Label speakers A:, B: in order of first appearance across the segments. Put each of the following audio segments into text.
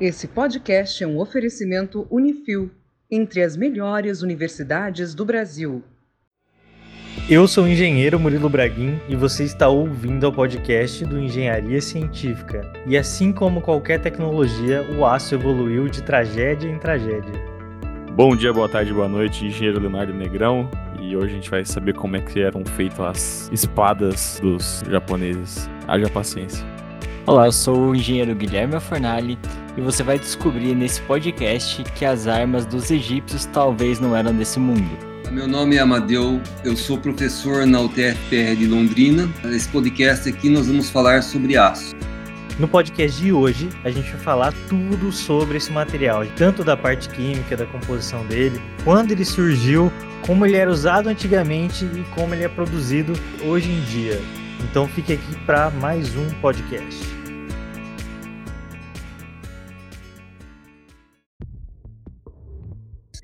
A: Esse podcast é um oferecimento Unifil, entre as melhores universidades do Brasil.
B: Eu sou o engenheiro Murilo Braguin e você está ouvindo o podcast do Engenharia Científica. E assim como qualquer tecnologia, o aço evoluiu de tragédia em tragédia.
C: Bom dia, boa tarde, boa noite, engenheiro Leonardo Negrão. E hoje a gente vai saber como é que eram feitas as espadas dos japoneses. Haja paciência.
D: Olá, eu sou o engenheiro Guilherme Fornali e você vai descobrir nesse podcast que as armas dos egípcios talvez não eram desse mundo.
E: Meu nome é Amadeu, eu sou professor na UTFPR de Londrina. Nesse podcast aqui nós vamos falar sobre aço.
B: No podcast de hoje, a gente vai falar tudo sobre esse material, tanto da parte química, da composição dele, quando ele surgiu, como ele era usado antigamente e como ele é produzido hoje em dia. Então fique aqui para mais um podcast.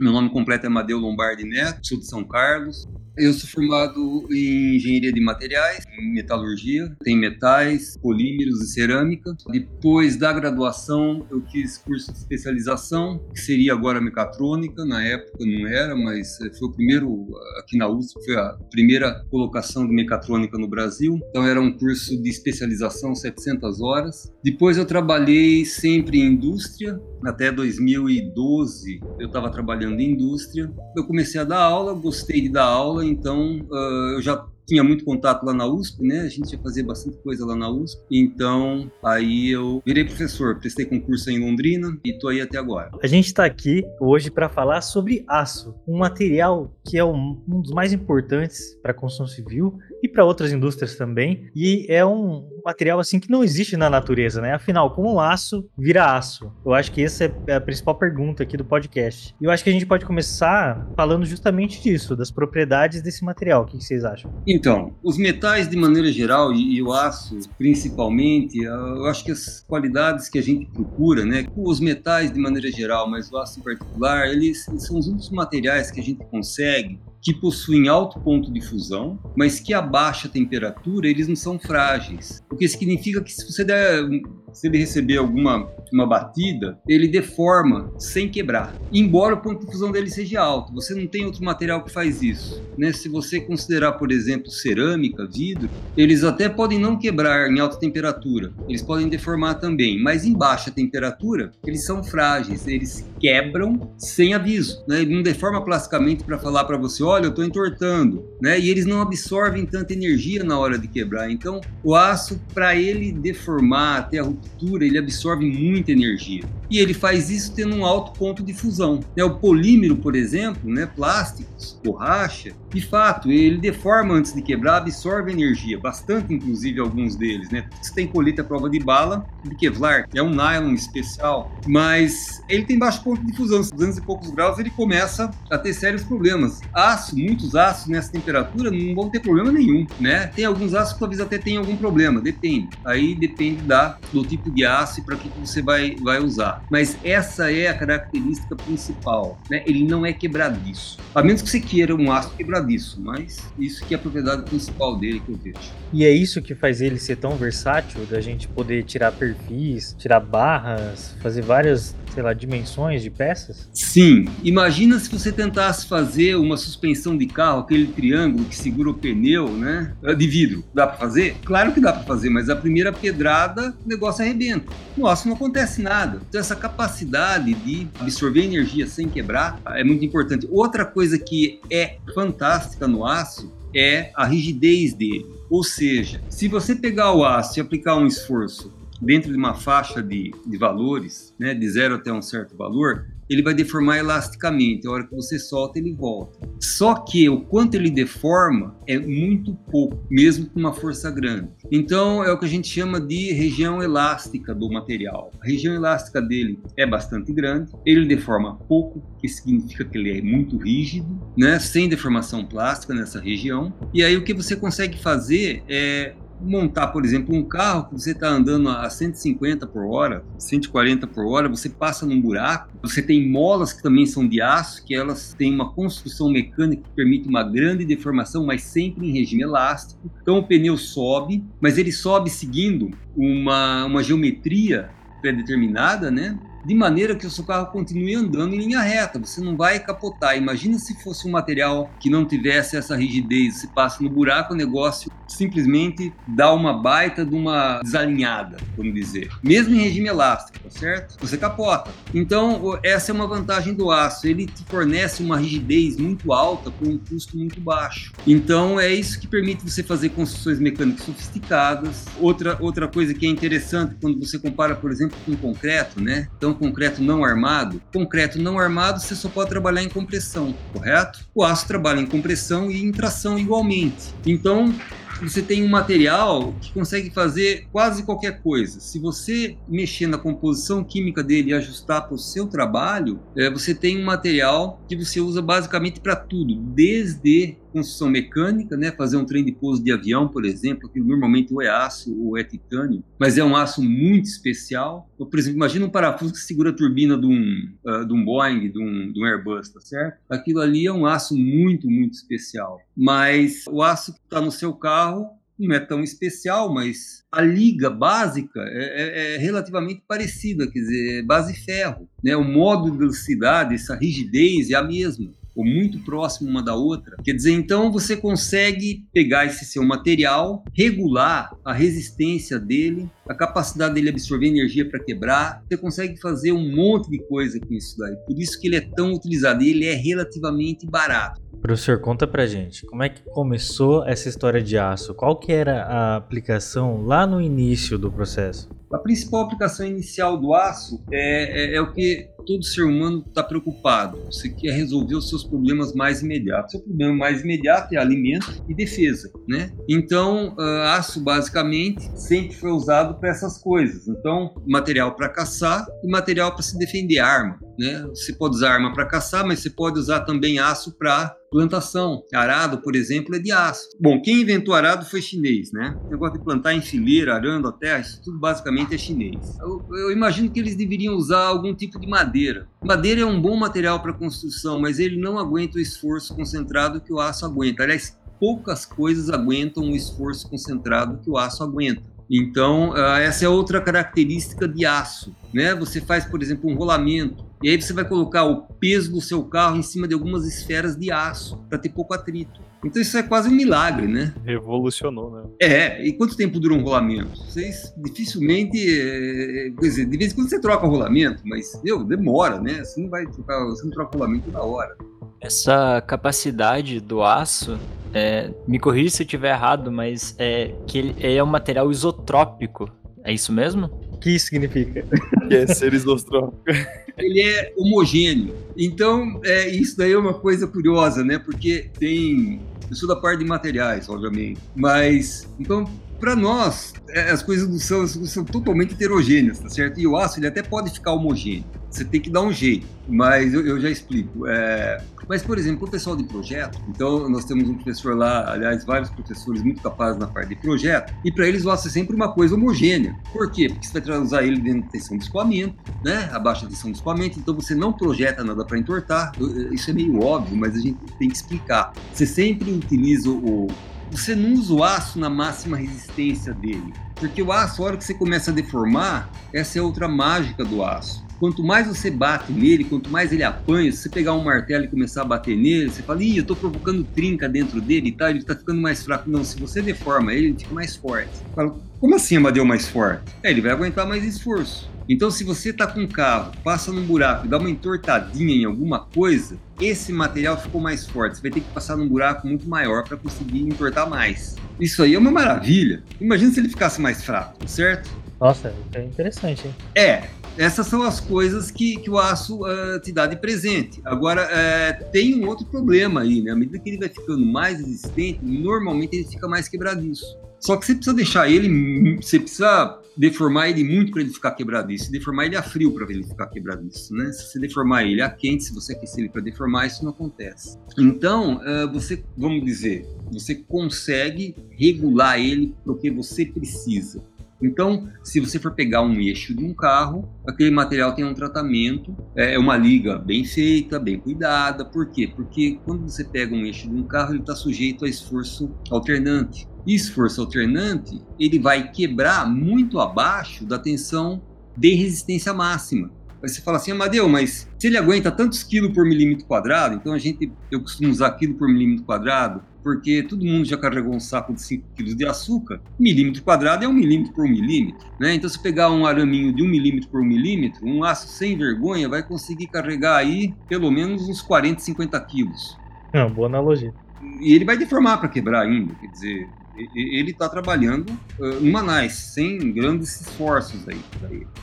E: Meu nome completo é Amadeu Lombardi Neto, sou de São Carlos. Eu sou formado em engenharia de materiais, em metalurgia, tem metais, polímeros e cerâmica. Depois da graduação, eu fiz curso de especialização, que seria agora mecatrônica. Na época não era, mas foi o primeiro aqui na USP, foi a primeira colocação de mecatrônica no Brasil. Então era um curso de especialização, 700 horas. Depois eu trabalhei sempre em indústria, até 2012 eu estava trabalhando em indústria. Eu comecei a dar aula, gostei de dar aula então uh, eu já tinha muito contato lá na USP, né? A gente ia fazer bastante coisa lá na USP. Então, aí eu virei professor, prestei concurso em Londrina e tô aí até agora.
B: A gente está aqui hoje para falar sobre aço, um material que é um, um dos mais importantes para a construção civil e para outras indústrias também. E é um material assim que não existe na natureza, né? Afinal, como aço vira aço? Eu acho que essa é a principal pergunta aqui do podcast. E eu acho que a gente pode começar falando justamente disso, das propriedades desse material. O que vocês acham?
E: Então, os metais de maneira geral e, e o aço principalmente, eu acho que as qualidades que a gente procura, né? Os metais de maneira geral, mas o aço em particular, eles, eles são os únicos materiais que a gente consegue que possuem alto ponto de fusão, mas que a baixa temperatura eles não são frágeis. O que significa que se você der se ele receber alguma uma batida, ele deforma sem quebrar. Embora o ponto de fusão dele seja alto, você não tem outro material que faz isso. Né? Se você considerar, por exemplo, cerâmica, vidro, eles até podem não quebrar em alta temperatura, eles podem deformar também, mas em baixa temperatura, eles são frágeis, eles quebram sem aviso. Né? Ele não deforma plasticamente para falar para você, olha, eu estou entortando. Né? E eles não absorvem tanta energia na hora de quebrar. Então, o aço, para ele deformar até a ruptura, ele absorve muita energia. E ele faz isso tendo um alto ponto de fusão. Né? O polímero, por exemplo, né? plásticos, borracha, de fato, ele deforma antes de quebrar, absorve energia, bastante inclusive alguns deles. Né? Você tem colete à prova de bala de Kevlar, é um nylon especial, mas ele tem baixo ponto de fusão, 200 e poucos graus, ele começa a ter sérios problemas. Aço, muitos aços nessa temperatura não vão ter problema nenhum. Né? Tem alguns aços que talvez até tenham algum problema, depende. Aí depende da, do tipo de aço e para que você vai, vai usar. Mas essa é a característica principal, né? Ele não é quebradiço. A menos que você queira um aço quebradiço, mas isso que é a propriedade principal dele que eu vejo.
B: E é isso que faz ele ser tão versátil, da gente poder tirar perfis, tirar barras, fazer várias sei lá, dimensões de peças?
E: Sim. Imagina se você tentasse fazer uma suspensão de carro, aquele triângulo que segura o pneu, né? De vidro. Dá para fazer? Claro que dá para fazer, mas a primeira pedrada, o negócio arrebenta. Nossa, não acontece nada. Então, essa capacidade de absorver energia sem quebrar é muito importante. Outra coisa que é fantástica no aço é a rigidez dele. Ou seja, se você pegar o aço e aplicar um esforço dentro de uma faixa de, de valores, né, de zero até um certo valor, ele vai deformar elasticamente. A hora que você solta, ele volta. Só que o quanto ele deforma é muito pouco, mesmo com uma força grande. Então é o que a gente chama de região elástica do material. A região elástica dele é bastante grande, ele deforma pouco, que significa que ele é muito rígido, né, sem deformação plástica nessa região. E aí o que você consegue fazer é montar, por exemplo, um carro que você está andando a 150 por hora, 140 por hora, você passa num buraco, você tem molas que também são de aço, que elas têm uma construção mecânica que permite uma grande deformação, mas sempre em regime elástico. Então o pneu sobe, mas ele sobe seguindo uma, uma geometria pré-determinada, né? de maneira que o seu carro continue andando em linha reta. Você não vai capotar. Imagina se fosse um material que não tivesse essa rigidez. Você passa no buraco, o negócio simplesmente dá uma baita de uma desalinhada, vamos dizer. Mesmo em regime elástico, tá certo? Você capota. Então, essa é uma vantagem do aço. Ele te fornece uma rigidez muito alta por um custo muito baixo. Então, é isso que permite você fazer construções mecânicas sofisticadas. Outra, outra coisa que é interessante quando você compara, por exemplo, com concreto, né? Então, concreto não armado. Concreto não armado, você só pode trabalhar em compressão, correto? O aço trabalha em compressão e em tração igualmente. Então, você tem um material que consegue fazer quase qualquer coisa. Se você mexer na composição química dele e ajustar para o seu trabalho, é, você tem um material que você usa basicamente para tudo, desde construção mecânica, né, fazer um trem de pouso de avião, por exemplo, que normalmente ou é aço ou é titânio, mas é um aço muito especial. Então, por exemplo, imagina um parafuso que segura a turbina de um, uh, de um Boeing, de um, de um Airbus, tá certo? Aquilo ali é um aço muito, muito especial. Mas o aço que está no seu carro não é tão especial, mas a liga básica é, é, é, relativamente parecida, quer dizer, é base ferro. Né? O modo de velocidade, essa rigidez é a mesma ou muito próximo uma da outra. Quer dizer, então você consegue pegar esse seu material, regular a resistência dele, a capacidade dele absorver energia para quebrar. Você consegue fazer um monte de coisa com isso daí. Por isso que ele é tão utilizado e ele é relativamente barato.
B: Professor, conta pra gente, como é que começou essa história de aço? Qual que era a aplicação lá no início do processo?
E: A principal aplicação inicial do aço é, é, é o que todo ser humano está preocupado. Você quer resolver os seus problemas mais imediatos. Seu problema mais imediato é alimento e defesa, né? Então, uh, aço basicamente sempre foi usado para essas coisas. Então, material para caçar e material para se defender, arma. Né? Você pode usar arma para caçar, mas você pode usar também aço para plantação. Arado, por exemplo, é de aço. Bom, quem inventou arado foi chinês, né? O negócio de plantar em fileira, arando a terra, isso tudo basicamente é chinês. Eu, eu imagino que eles deveriam usar algum tipo de madeira. Madeira é um bom material para construção, mas ele não aguenta o esforço concentrado que o aço aguenta. Aliás, poucas coisas aguentam o esforço concentrado que o aço aguenta. Então, ah, essa é outra característica de aço. Né? Você faz, por exemplo, um rolamento, e aí você vai colocar o peso do seu carro em cima de algumas esferas de aço, para ter pouco atrito. Então isso é quase um milagre, né?
C: Revolucionou, né?
E: É, e quanto tempo dura um rolamento? Vocês dificilmente. É, quer dizer, de vez em quando você troca o rolamento, mas meu, demora, né? Você não vai trocar, você não troca o rolamento toda hora.
D: Essa capacidade do aço, é, me corrija se eu estiver errado, mas é que ele é um material isotrópico. É isso mesmo?
B: O que isso significa?
C: Que é ser isotrópico.
E: Ele é homogêneo. Então, é, isso daí é uma coisa curiosa, né? Porque tem. Eu sou da parte de materiais, obviamente. Mas, então, para nós, é, as coisas do são, são totalmente heterogêneas, tá certo? E o aço ele até pode ficar homogêneo. Você tem que dar um jeito, mas eu, eu já explico. É... Mas, por exemplo, o pessoal de projeto, então nós temos um professor lá, aliás, vários professores muito capazes na parte de projeto, e para eles o aço é sempre uma coisa homogênea. Por quê? Porque você vai usar ele dentro da tensão de escoamento, né? Abaixo da tensão de escoamento, então você não projeta nada para entortar. Isso é meio óbvio, mas a gente tem que explicar. Você sempre utiliza o, você não usa o aço na máxima resistência dele. Porque o aço, a hora que você começa a deformar, essa é outra mágica do aço. Quanto mais você bate nele, quanto mais ele apanha, se você pegar um martelo e começar a bater nele, você fala, ih, eu tô provocando trinca dentro dele e tal, ele tá ficando mais fraco. Não, se você deforma ele, ele fica mais forte. Fala, como assim Amadeu mais forte? É, ele vai aguentar mais esforço. Então, se você está com um carro, passa num buraco e dá uma entortadinha em alguma coisa, esse material ficou mais forte. Você vai ter que passar num buraco muito maior para conseguir entortar mais. Isso aí é uma maravilha. Imagina se ele ficasse mais fraco, certo?
B: Nossa, é interessante, hein?
E: É, essas são as coisas que, que o aço uh, te dá de presente. Agora, uh, tem um outro problema aí, né? À medida que ele vai ficando mais resistente, normalmente ele fica mais quebradiço. Só que você precisa deixar ele, você precisa deformar ele muito para ele ficar quebradiço. Deformar ele a frio para ele ficar quebradiço, né? Se você deformar ele a quente, se você aquecer ele para deformar, isso não acontece. Então, uh, você, vamos dizer, você consegue regular ele para o que você precisa. Então, se você for pegar um eixo de um carro, aquele material tem um tratamento, é, é uma liga bem feita, bem cuidada. Por quê? Porque quando você pega um eixo de um carro, ele está sujeito a esforço alternante. E esforço alternante, ele vai quebrar muito abaixo da tensão de resistência máxima. Aí você fala assim, Amadeu, mas se ele aguenta tantos quilos por milímetro quadrado, então a gente, eu costumo usar quilo por milímetro quadrado, porque todo mundo já carregou um saco de 5 quilos de açúcar, milímetro quadrado é um milímetro por milímetro, né? Então se pegar um araminho de um milímetro por milímetro, um aço sem vergonha vai conseguir carregar aí pelo menos uns 40, 50 quilos.
B: Não, boa analogia.
E: E ele vai deformar para quebrar ainda, quer dizer, ele está trabalhando uh, em Manaus, sem grandes esforços aí,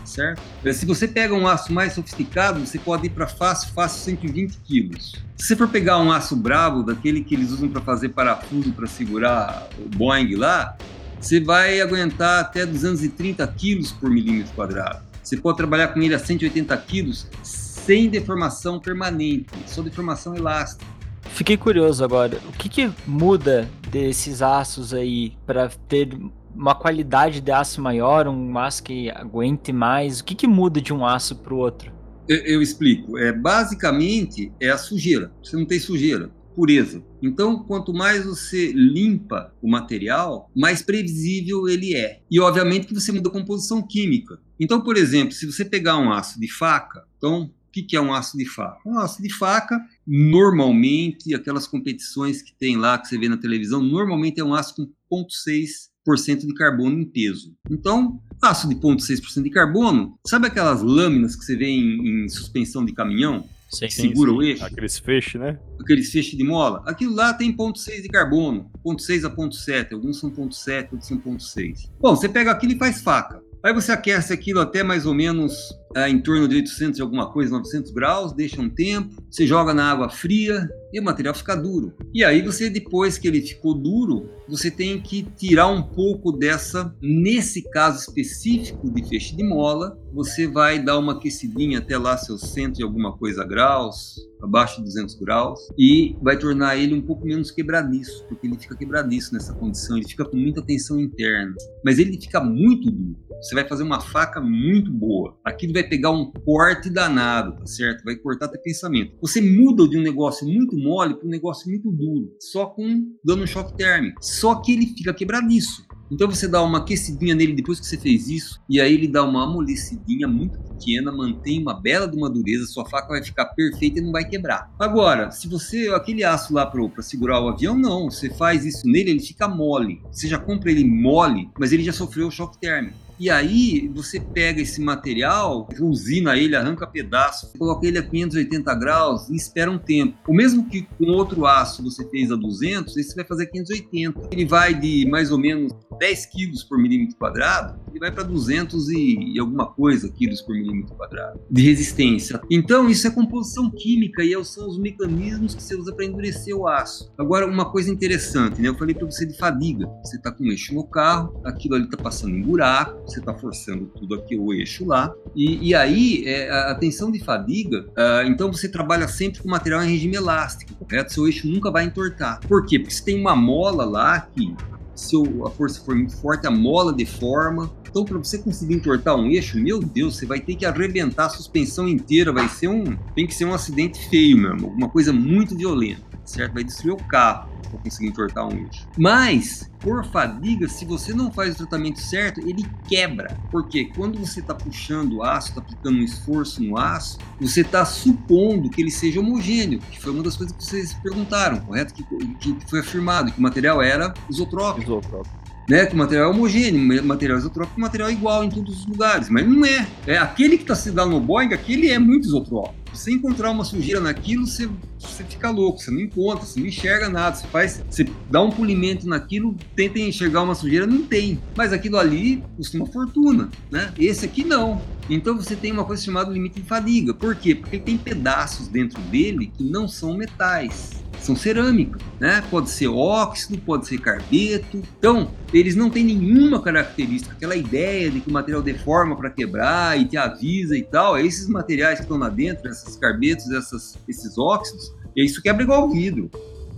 E: certo? Se você pega um aço mais sofisticado, você pode ir para fácil, fácil 120 quilos. Se você for pegar um aço bravo, daquele que eles usam para fazer parafuso para segurar o Boeing lá, você vai aguentar até 230 quilos por milímetro quadrado. Você pode trabalhar com ele a 180 quilos sem deformação permanente, só deformação elástica.
D: Fiquei curioso agora. O que, que muda desses aços aí para ter uma qualidade de aço maior, um aço que aguente mais? O que, que muda de um aço para o outro?
E: Eu, eu, explico. É basicamente é a sujeira. Você não tem sujeira, pureza. Então, quanto mais você limpa o material, mais previsível ele é. E obviamente que você muda a composição química. Então, por exemplo, se você pegar um aço de faca, então o que, é um aço de faca? Um aço de faca, normalmente, aquelas competições que tem lá, que você vê na televisão, normalmente é um aço com 0,6% de carbono em peso. Então, aço de 0,6% de carbono, sabe aquelas lâminas que você vê em, em suspensão de caminhão?
C: Sim,
E: que segura
C: sim,
E: o eixo?
C: Aqueles feixes, né?
E: Aqueles feixes de mola. Aquilo lá tem 0,6 de carbono, 0,6 a 0,7, alguns são 0,7, outros são 0,6. Bom, você pega aquilo e faz faca. Aí você aquece aquilo até mais ou menos é, em torno de 800 e alguma coisa, 900 graus, deixa um tempo, você joga na água fria e o material fica duro. E aí você, depois que ele ficou duro, você tem que tirar um pouco dessa, nesse caso específico de feixe de mola, você vai dar uma aquecidinha até lá seus 100 e alguma coisa graus, abaixo de 200 graus, e vai tornar ele um pouco menos quebradiço, porque ele fica quebradiço nessa condição, ele fica com muita tensão interna, mas ele fica muito duro. Você vai fazer uma faca muito boa. Aquilo vai pegar um corte danado, tá certo? Vai cortar teu pensamento. Você muda de um negócio muito mole para um negócio muito duro, só com dando um choque térmico. Só que ele fica quebradiço. Então você dá uma aquecidinha nele depois que você fez isso, e aí ele dá uma amolecidinha muito pequena, mantém uma bela de uma dureza, sua faca vai ficar perfeita e não vai quebrar. Agora, se você, aquele aço lá para segurar o avião, não, você faz isso nele, ele fica mole. Você já compra ele mole, mas ele já sofreu o choque térmico. E aí você pega esse material, usina ele, arranca pedaço, coloca ele a 580 graus e espera um tempo. O mesmo que com outro aço você fez a 200, esse vai fazer 580. Ele vai de mais ou menos 10 quilos por milímetro quadrado, ele vai para 200 e, e, alguma coisa quilos por milímetro quadrado de resistência. Então isso é composição química e são os mecanismos que você usa para endurecer o aço. Agora uma coisa interessante, né? Eu falei para você de fadiga. Você está com um eixo no carro, aquilo ali está passando em buraco você está forçando tudo aqui o eixo lá. E, e aí, é, a tensão de fadiga, uh, então você trabalha sempre com material em regime elástico, correto? Seu eixo nunca vai entortar. Por quê? Porque você tem uma mola lá que, se a força for muito forte, a mola deforma. Então, para você conseguir entortar um eixo, meu Deus, você vai ter que arrebentar a suspensão inteira. Vai ser um. Tem que ser um acidente feio mesmo, alguma coisa muito violenta, certo? Vai destruir o carro para conseguir entortar um eixo. Mas, por fadiga, se você não faz o tratamento certo, ele quebra. Porque quando você está puxando o aço, está aplicando um esforço no aço, você está supondo que ele seja homogêneo, que foi uma das coisas que vocês perguntaram, correto? Que, que foi afirmado, que o material era isotrópico.
C: Isotrópico
E: né, que o material é homogêneo, material isotrópico, material é igual em todos os lugares, mas não é. É aquele que está se dando no Boeing, aquele é muito isotrópico. Você encontrar uma sujeira naquilo, você, você fica louco, você não encontra, você não enxerga nada, você faz, você dá um polimento naquilo, tenta enxergar uma sujeira, não tem. Mas aquilo ali custa uma fortuna, né? Esse aqui não. Então você tem uma coisa chamada limite de fadiga. Por quê? Porque ele tem pedaços dentro dele que não são metais são cerâmica, né? Pode ser óxido, pode ser carbeto. Então, eles não têm nenhuma característica, aquela ideia de que o material deforma para quebrar e te avisa e tal. É esses materiais que estão lá dentro, esses carbetos, essas, esses óxidos, e isso quebra igual vidro.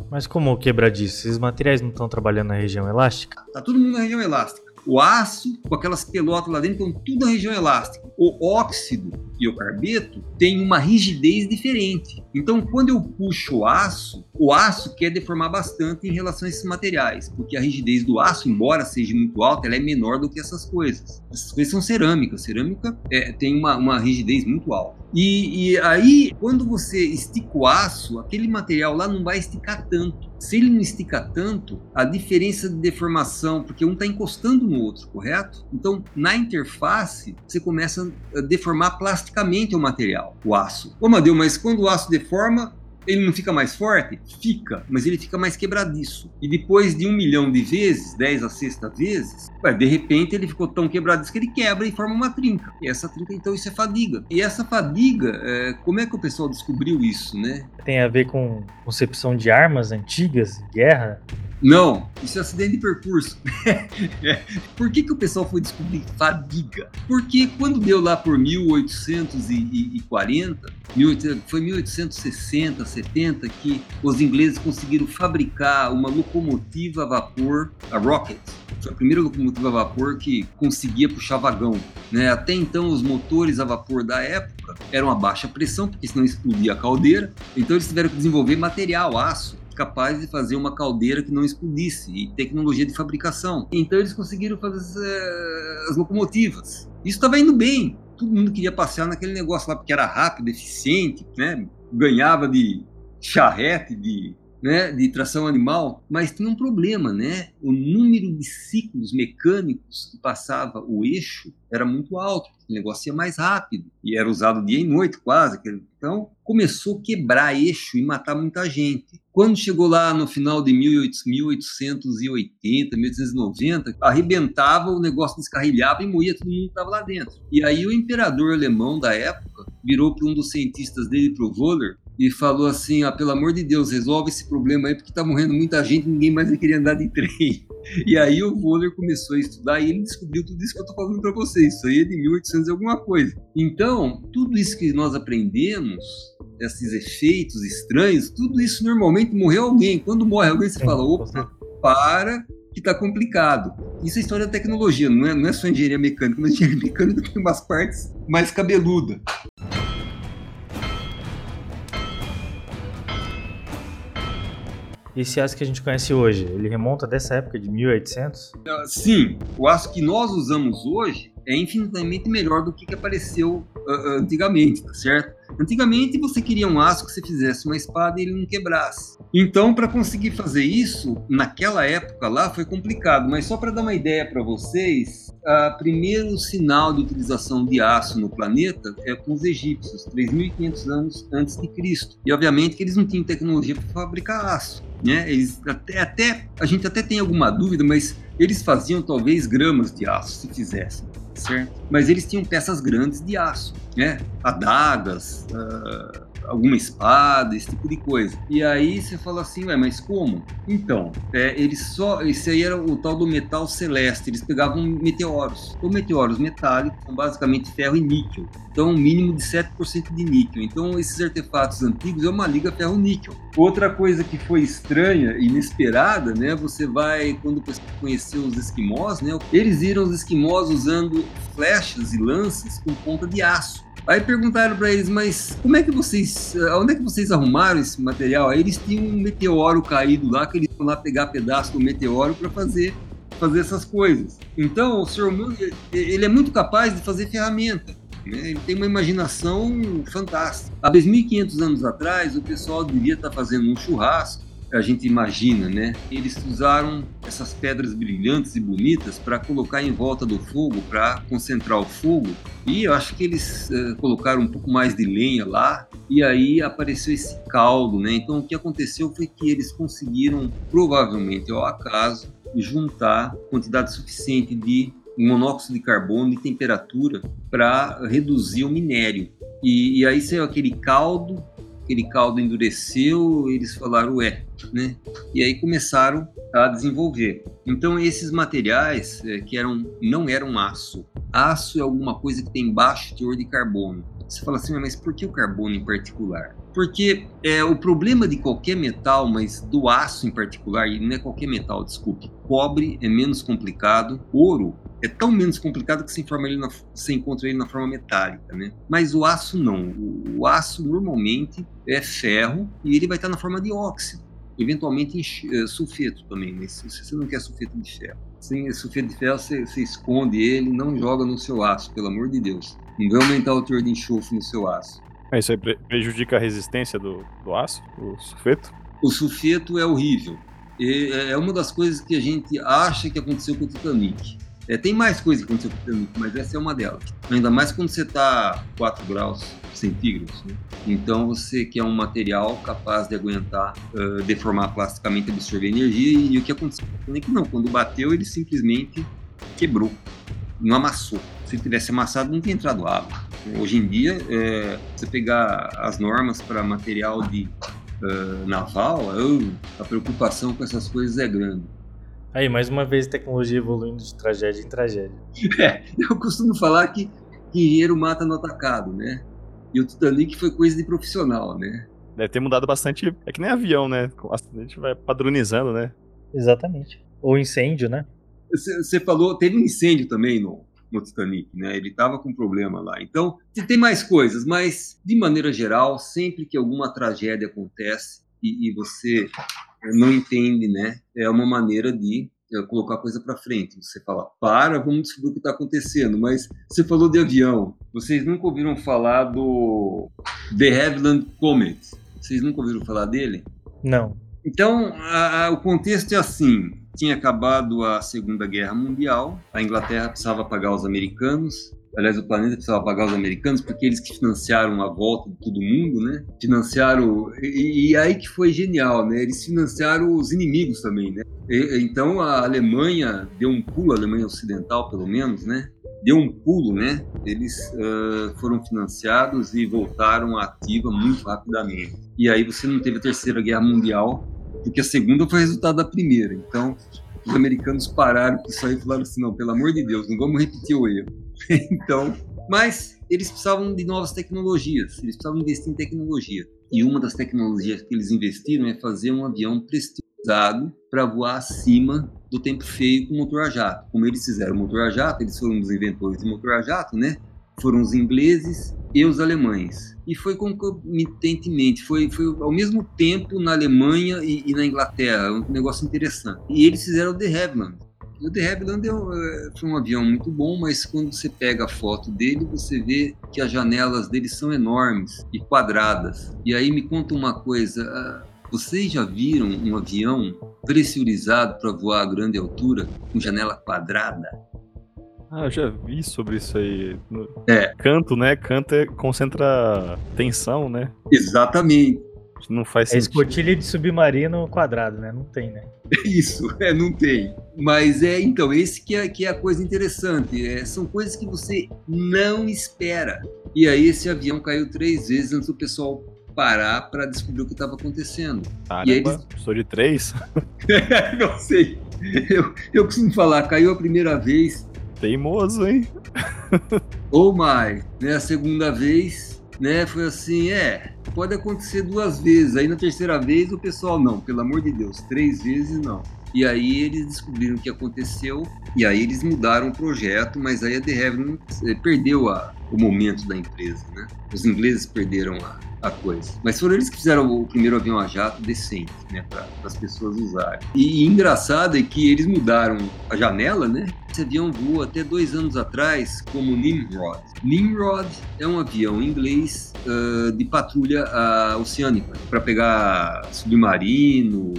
B: Mas como quebra disso? Esses materiais não estão trabalhando na região elástica?
E: Tá todo mundo na região elástica. O aço, com aquelas pelotas lá dentro, estão tudo na região elástica. O óxido e o carbeto têm uma rigidez diferente. Então, quando eu puxo o aço, o aço quer deformar bastante em relação a esses materiais, porque a rigidez do aço, embora seja muito alta, ela é menor do que essas coisas. Essas coisas são cerâmica. Cerâmica é, tem uma, uma rigidez muito alta. E, e, aí, quando você estica o aço, aquele material lá não vai esticar tanto. Se ele não estica tanto, a diferença de deformação, porque um está encostando no outro, correto? Então, na interface, você começa a deformar plasticamente o material, o aço. Ô, Madeu, mas quando o aço deforma, ele não fica mais forte? Fica, mas ele fica mais quebradiço. E depois de um milhão de vezes, 10 a sexta vezes, de repente ele ficou tão quebradiço que ele quebra e forma uma trinca. E essa trinca, então, isso é fadiga. E essa fadiga, é, como é que o pessoal descobriu isso, né?
B: Tem a ver com concepção de armas antigas, guerra?
E: Não, isso é acidente de percurso. por que, que o pessoal foi descobrir fadiga? Porque quando deu lá por 1840, foi 1860, 70 que os ingleses conseguiram fabricar uma locomotiva a vapor, a Rocket. Foi a primeira locomotiva a vapor que conseguia puxar vagão. Né? Até então, os motores a vapor da época eram a baixa pressão, porque senão explodia a caldeira. Então, eles tiveram que desenvolver material, aço, capaz de fazer uma caldeira que não explodisse e tecnologia de fabricação. Então eles conseguiram fazer as, eh, as locomotivas. Isso estava indo bem. Todo mundo queria passear naquele negócio lá porque era rápido, eficiente, né? ganhava de charrete, de né, de tração animal, mas tinha um problema, né? O número de ciclos mecânicos que passava o eixo era muito alto, o negócio ia mais rápido e era usado dia e noite quase. Então começou a quebrar eixo e matar muita gente. Quando chegou lá no final de 1880, 1890, arrebentava, o negócio descarrilhava e morria todo mundo que estava lá dentro. E aí o imperador alemão da época virou para um dos cientistas dele, para o Wöhler, e falou assim: ah, pelo amor de Deus, resolve esse problema aí, porque está morrendo muita gente, ninguém mais vai querer andar de trem. E aí o Voller começou a estudar e ele descobriu tudo isso que eu estou falando para vocês. Isso aí é de 1800 e alguma coisa. Então, tudo isso que nós aprendemos, esses efeitos estranhos, tudo isso normalmente morreu alguém. Quando morre alguém, você fala: opa, para, que está complicado. Isso é história da tecnologia, não é, não é só engenharia mecânica. Mas engenharia mecânica tem umas partes mais cabeludas.
B: Esse aço que a gente conhece hoje, ele remonta dessa época de 1800?
E: Sim, o aço que nós usamos hoje é infinitamente melhor do que, que apareceu uh, antigamente, tá certo? Antigamente você queria um aço que você fizesse uma espada e ele não quebrasse. Então, para conseguir fazer isso, naquela época lá foi complicado, mas só para dar uma ideia para vocês, o primeiro sinal de utilização de aço no planeta é com os egípcios, 3.500 anos antes de Cristo. E obviamente que eles não tinham tecnologia para fabricar aço. Né? Eles até, até, a gente até tem alguma dúvida, mas eles faziam talvez gramas de aço se fizessem certo? Mas eles tinham peças grandes de aço, né? Adagas, uh, alguma espada, esse tipo de coisa. E aí você fala assim, ué, mas como? Então, é, eles só. Esse aí era o tal do metal celeste. Eles pegavam meteoros. Então, meteoros metálicos são basicamente ferro e níquel. Então, um mínimo de 7% de níquel. Então, esses artefatos antigos é uma liga ferro-níquel. Outra coisa que foi estranha, inesperada, né? Você vai, quando você conheceu os esquimós, né? Eles viram os esquimós usando flechas e lanças com ponta de aço. Aí perguntaram para eles, mas como é que vocês, onde é que vocês arrumaram esse material? Aí eles tinham um meteoro caído lá, que eles iam lá pegar pedaço do meteoro para fazer fazer essas coisas. Então, o ser humano ele é muito capaz de fazer ferramenta. Né? Ele tem uma imaginação fantástica. Há 2.500 anos atrás, o pessoal devia estar fazendo um churrasco a gente imagina, né? Eles usaram essas pedras brilhantes e bonitas para colocar em volta do fogo, para concentrar o fogo. E eu acho que eles uh, colocaram um pouco mais de lenha lá e aí apareceu esse caldo, né? Então o que aconteceu foi que eles conseguiram, provavelmente ao acaso, juntar quantidade suficiente de monóxido de carbono e temperatura para reduzir o minério. E, e aí saiu aquele caldo aquele caldo endureceu, eles falaram, ué, né? E aí começaram a desenvolver. Então esses materiais é, que eram não eram aço. Aço é alguma coisa que tem baixo teor de carbono. Você fala assim, mas por que o carbono em particular? Porque é, o problema de qualquer metal, mas do aço em particular, e não é qualquer metal, desculpe, cobre é menos complicado, ouro é tão menos complicado que você, ele na, encontra ele na forma metálica, né? Mas o aço não. O, o aço normalmente é ferro e ele vai estar na forma de óxido. Eventualmente em, sulfeto também, mas se você não quer sulfeto de ferro. Sem sulfeto de ferro, você, você esconde ele, não joga no seu aço, pelo amor de Deus. Não vai aumentar o teor de enxofre no seu aço.
C: É, isso aí prejudica a resistência do, do aço, o sulfeto?
E: O sulfeto é horrível. É, é uma das coisas que a gente acha que aconteceu com o Titanic. É, tem mais coisas que aconteceu com o Titanic, mas essa é uma delas. Ainda mais quando você está 4 graus centígrados. Né? Então você quer um material capaz de aguentar, uh, deformar plasticamente, absorver energia. E, e o que aconteceu com o Titanic não. Quando bateu, ele simplesmente quebrou, não amassou. Se tivesse amassado, não tinha entrado água. Hoje em dia, é, você pegar as normas para material de uh, naval, uh, a preocupação com essas coisas é grande.
B: Aí, mais uma vez, tecnologia evoluindo de tragédia em tragédia.
E: É, eu costumo falar que, que engenheiro mata no atacado, né? E o Titanic foi coisa de profissional, né?
C: Deve ter mudado bastante. É que nem avião, né? A gente vai padronizando, né?
B: Exatamente. Ou incêndio, né?
E: Você falou, teve um incêndio também no, no Titanic, né? Ele estava com problema lá. Então, tem mais coisas, mas de maneira geral, sempre que alguma tragédia acontece e, e você não entende, né? É uma maneira de é, colocar a coisa para frente. Você fala, para, vamos descobrir o que está acontecendo. Mas você falou de avião. Vocês nunca ouviram falar do The Havilland Comet? Vocês nunca ouviram falar dele?
B: Não.
E: Então, a, a, o contexto é assim: tinha acabado a Segunda Guerra Mundial, a Inglaterra precisava pagar os americanos, aliás, o planeta precisava pagar os americanos, porque eles que financiaram a volta de todo mundo, né? Financiaram. E, e aí que foi genial, né? Eles financiaram os inimigos também, né? E, então a Alemanha deu um pulo, a Alemanha Ocidental, pelo menos, né? Deu um pulo, né? Eles uh, foram financiados e voltaram à ativa muito rapidamente. E aí você não teve a Terceira Guerra Mundial, porque a segunda foi resultado da primeira. Então, os americanos pararam com isso aí e falaram assim: não, pelo amor de Deus, não vamos repetir o erro. então, mas eles precisavam de novas tecnologias, eles precisavam investir em tecnologia. E uma das tecnologias que eles investiram é fazer um avião pressurizado para voar acima do tempo feio com motor a jato. Como eles fizeram motor a jato, eles foram os inventores de motor a jato, né? Foram os ingleses e os alemães. E foi concomitantemente, foi, foi ao mesmo tempo na Alemanha e, e na Inglaterra, um negócio interessante. E eles fizeram o de Havilland. O de Havilland é, é, foi um avião muito bom, mas quando você pega a foto dele, você vê que as janelas dele são enormes e quadradas. E aí me conta uma coisa, vocês já viram um avião pressurizado para voar a grande altura com janela quadrada?
C: Ah, eu já vi sobre isso aí.
E: É.
C: Canto, né? Canto é, concentra tensão, né?
E: Exatamente.
C: Não faz
B: é sentido. É escotilha de submarino quadrado, né? Não tem, né?
E: Isso, é, não tem. Mas é, então, esse que é, que é a coisa interessante. É, são coisas que você não espera. E aí esse avião caiu três vezes antes do pessoal parar para descobrir o que estava acontecendo.
C: Caramba, e aí eles... sou de três?
E: não sei. Eu, eu costumo falar, caiu a primeira vez,
C: Teimoso, hein?
E: oh my, né? A segunda vez, né? Foi assim, é, pode acontecer duas vezes. Aí na terceira vez o pessoal, não, pelo amor de Deus, três vezes não. E aí eles descobriram o que aconteceu e aí eles mudaram o projeto, mas aí a The Havilland eh, perdeu a, o momento da empresa, né? Os ingleses perderam a, a coisa. Mas foram eles que fizeram o primeiro avião a jato decente, né, para as pessoas usarem. E, e, engraçado é que eles mudaram a janela, né? Esse avião voou até dois anos atrás como Nimrod. Nimrod é um avião inglês uh, de patrulha uh, oceânica para pegar submarino,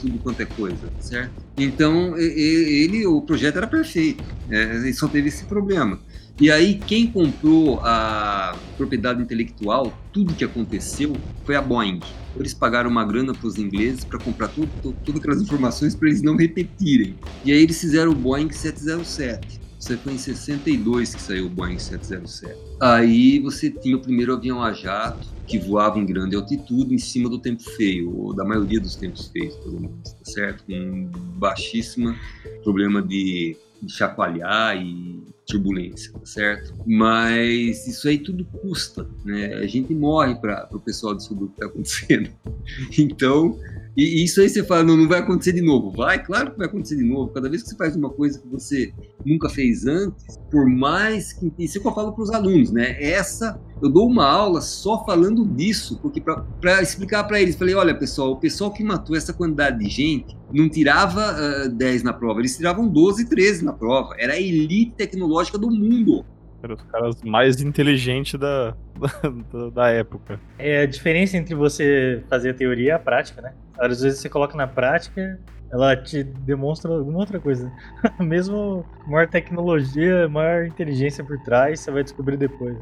E: tudo quanto é coisa, certo? Então ele, o projeto era perfeito, é, só teve esse problema. E aí, quem comprou a propriedade intelectual, tudo que aconteceu, foi a Boeing. Eles pagaram uma grana para os ingleses para comprar tudo, todas aquelas informações para eles não repetirem. E aí eles fizeram o Boeing 707. Isso foi em 62 que saiu o Boeing 707. Aí você tinha o primeiro avião a jato, que voava em grande altitude em cima do tempo feio, ou da maioria dos tempos feios, pelo menos, tá certo? Com baixíssima problema de de chacoalhar e turbulência, tá certo? Mas isso aí tudo custa, né? A gente morre para o pessoal descobrir o que está acontecendo. Então, E isso aí você fala, não, não vai acontecer de novo. Vai, claro que vai acontecer de novo. Cada vez que você faz uma coisa que você nunca fez antes, por mais que. Isso é que eu falo para os alunos, né? Essa, eu dou uma aula só falando disso, porque para explicar para eles, falei, olha pessoal, o pessoal que matou essa quantidade de gente não tirava uh, 10 na prova, eles tiravam 12, 13 na prova. Era a elite tecnológica do mundo.
C: Eram os caras mais inteligentes da, da, da, época.
B: É a diferença entre você fazer a teoria e a prática, né? Às vezes você coloca na prática, ela te demonstra alguma outra coisa. Mesmo maior tecnologia, maior inteligência por trás, você vai descobrir depois.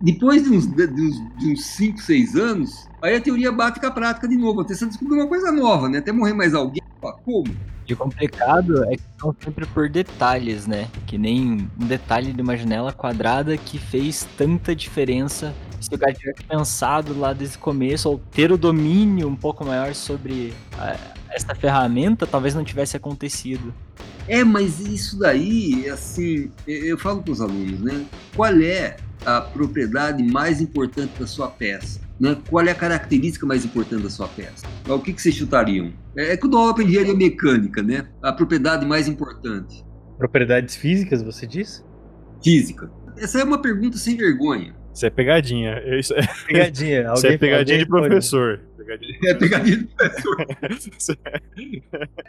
E: Depois de uns 5, de uns, de uns 5, 6 anos, aí a teoria bate com a prática de novo. Até você descobrir uma coisa nova, né? Até morrer mais alguém. Como?
D: de complicado é que são sempre por detalhes, né? Que nem um detalhe de uma janela quadrada que fez tanta diferença se o cara tivesse pensado lá desde o começo, ou ter o domínio um pouco maior sobre a, essa ferramenta, talvez não tivesse acontecido.
E: É, mas isso daí, assim, eu falo para os alunos, né? Qual é a propriedade mais importante da sua peça? Né? Qual é a característica mais importante da sua peça? O que, que vocês chutariam? É, é que dou aula para engenharia mecânica, né? A propriedade mais importante.
B: Propriedades físicas, você diz?
E: Física. Essa é uma pergunta sem vergonha.
C: Isso é pegadinha. Isso é...
B: Pegadinha.
C: Isso é pegadinha de professor.
E: Pegadinha. É pegadinha de professor.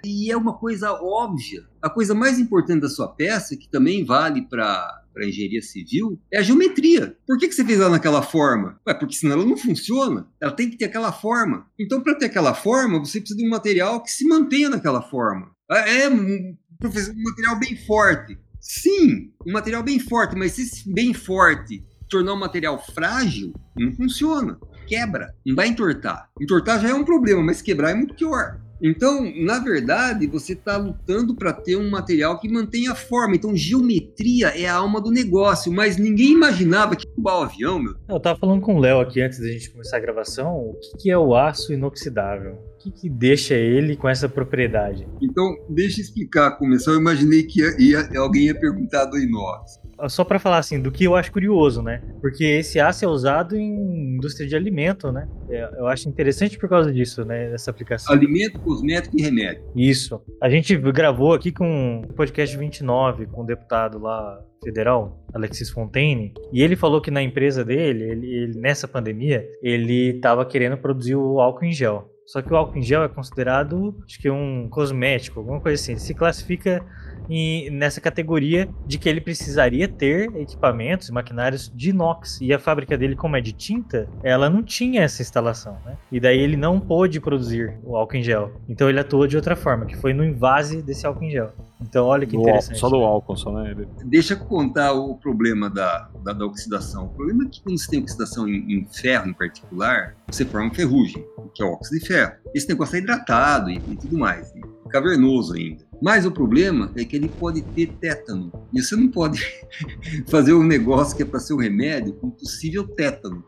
E: e é uma coisa óbvia. A coisa mais importante da sua peça, que também vale para para engenharia civil é a geometria. Por que, que você fez ela naquela forma? Ué, porque senão ela não funciona. Ela tem que ter aquela forma. Então, para ter aquela forma, você precisa de um material que se mantenha naquela forma. É um, um material bem forte. Sim, um material bem forte, mas se esse bem forte tornar um material frágil, não funciona. Quebra, não vai entortar. Entortar já é um problema, mas quebrar é muito pior. Então, na verdade, você está lutando para ter um material que mantenha a forma. Então, geometria é a alma do negócio, mas ninguém imaginava que roubar o avião, meu.
B: Eu estava falando com o Léo aqui antes da gente começar a gravação. O que, que é o aço inoxidável? O que, que deixa ele com essa propriedade?
E: Então, deixa eu explicar. Começou, eu imaginei que ia, ia, alguém ia perguntar do inox
B: só para falar assim, do que eu acho curioso, né? Porque esse aço é usado em indústria de alimento, né? É, eu acho interessante por causa disso, né? Essa aplicação.
E: Alimento, cosmético e remédio.
B: Isso. A gente gravou aqui com o podcast 29, com o deputado lá federal, Alexis Fontaine, e ele falou que na empresa dele, ele, ele nessa pandemia, ele estava querendo produzir o álcool em gel. Só que o álcool em gel é considerado, acho que um cosmético, alguma coisa assim. Ele se classifica e nessa categoria de que ele precisaria ter equipamentos, maquinários de inox. E a fábrica dele, como é de tinta, ela não tinha essa instalação, né? E daí ele não pôde produzir o álcool em gel. Então ele atuou de outra forma, que foi no invase desse álcool em gel. Então olha que do interessante.
C: Álcool, só do álcool, só né?
E: Deixa eu contar o problema da, da, da, oxidação. O problema é que quando você tem oxidação em, em ferro em particular, você forma ferrugem, que é o óxido de ferro. Esse negócio é hidratado e, e tudo mais. E cavernoso ainda. Mas o problema é que ele pode ter tétano. E você não pode fazer um negócio que é para ser um remédio com possível tétano.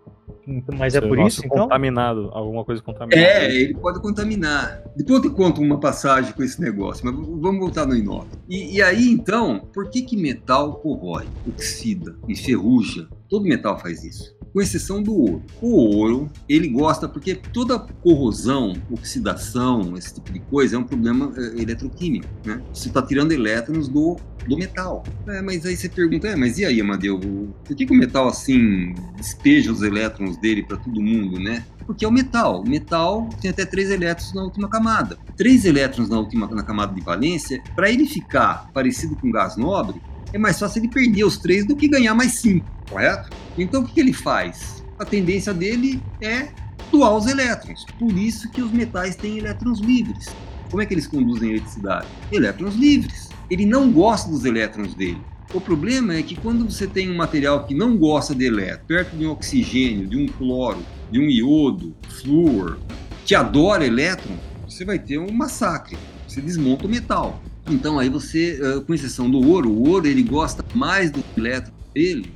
B: Então, mas é por isso, então?
C: contaminado, alguma coisa contaminada.
E: É, ele pode contaminar. Depois eu te conto uma passagem com esse negócio, mas vamos voltar no inox. E, e aí, então, por que que metal corrói, oxida, enferruja? Todo metal faz isso com exceção do ouro. O ouro, ele gosta porque toda corrosão, oxidação, esse tipo de coisa é um problema é, eletroquímico, né? Você está tirando elétrons do, do metal. É, mas aí você pergunta, é, mas e aí, Amadeu, por que, que o metal assim despeja os elétrons dele para todo mundo, né? Porque é o metal. O metal tem até três elétrons na última camada. Três elétrons na última na camada de valência, para ele ficar parecido com gás nobre, é mais fácil ele perder os três do que ganhar mais cinco, correto? Então o que, que ele faz? A tendência dele é doar os elétrons. Por isso que os metais têm elétrons livres. Como é que eles conduzem a eletricidade? Elétrons livres. Ele não gosta dos elétrons dele. O problema é que quando você tem um material que não gosta de elétrons, perto de um oxigênio, de um cloro, de um iodo, flúor, que adora elétron, você vai ter um massacre. Você desmonta o metal. Então aí você, com exceção do ouro, o ouro ele gosta mais do elétron dele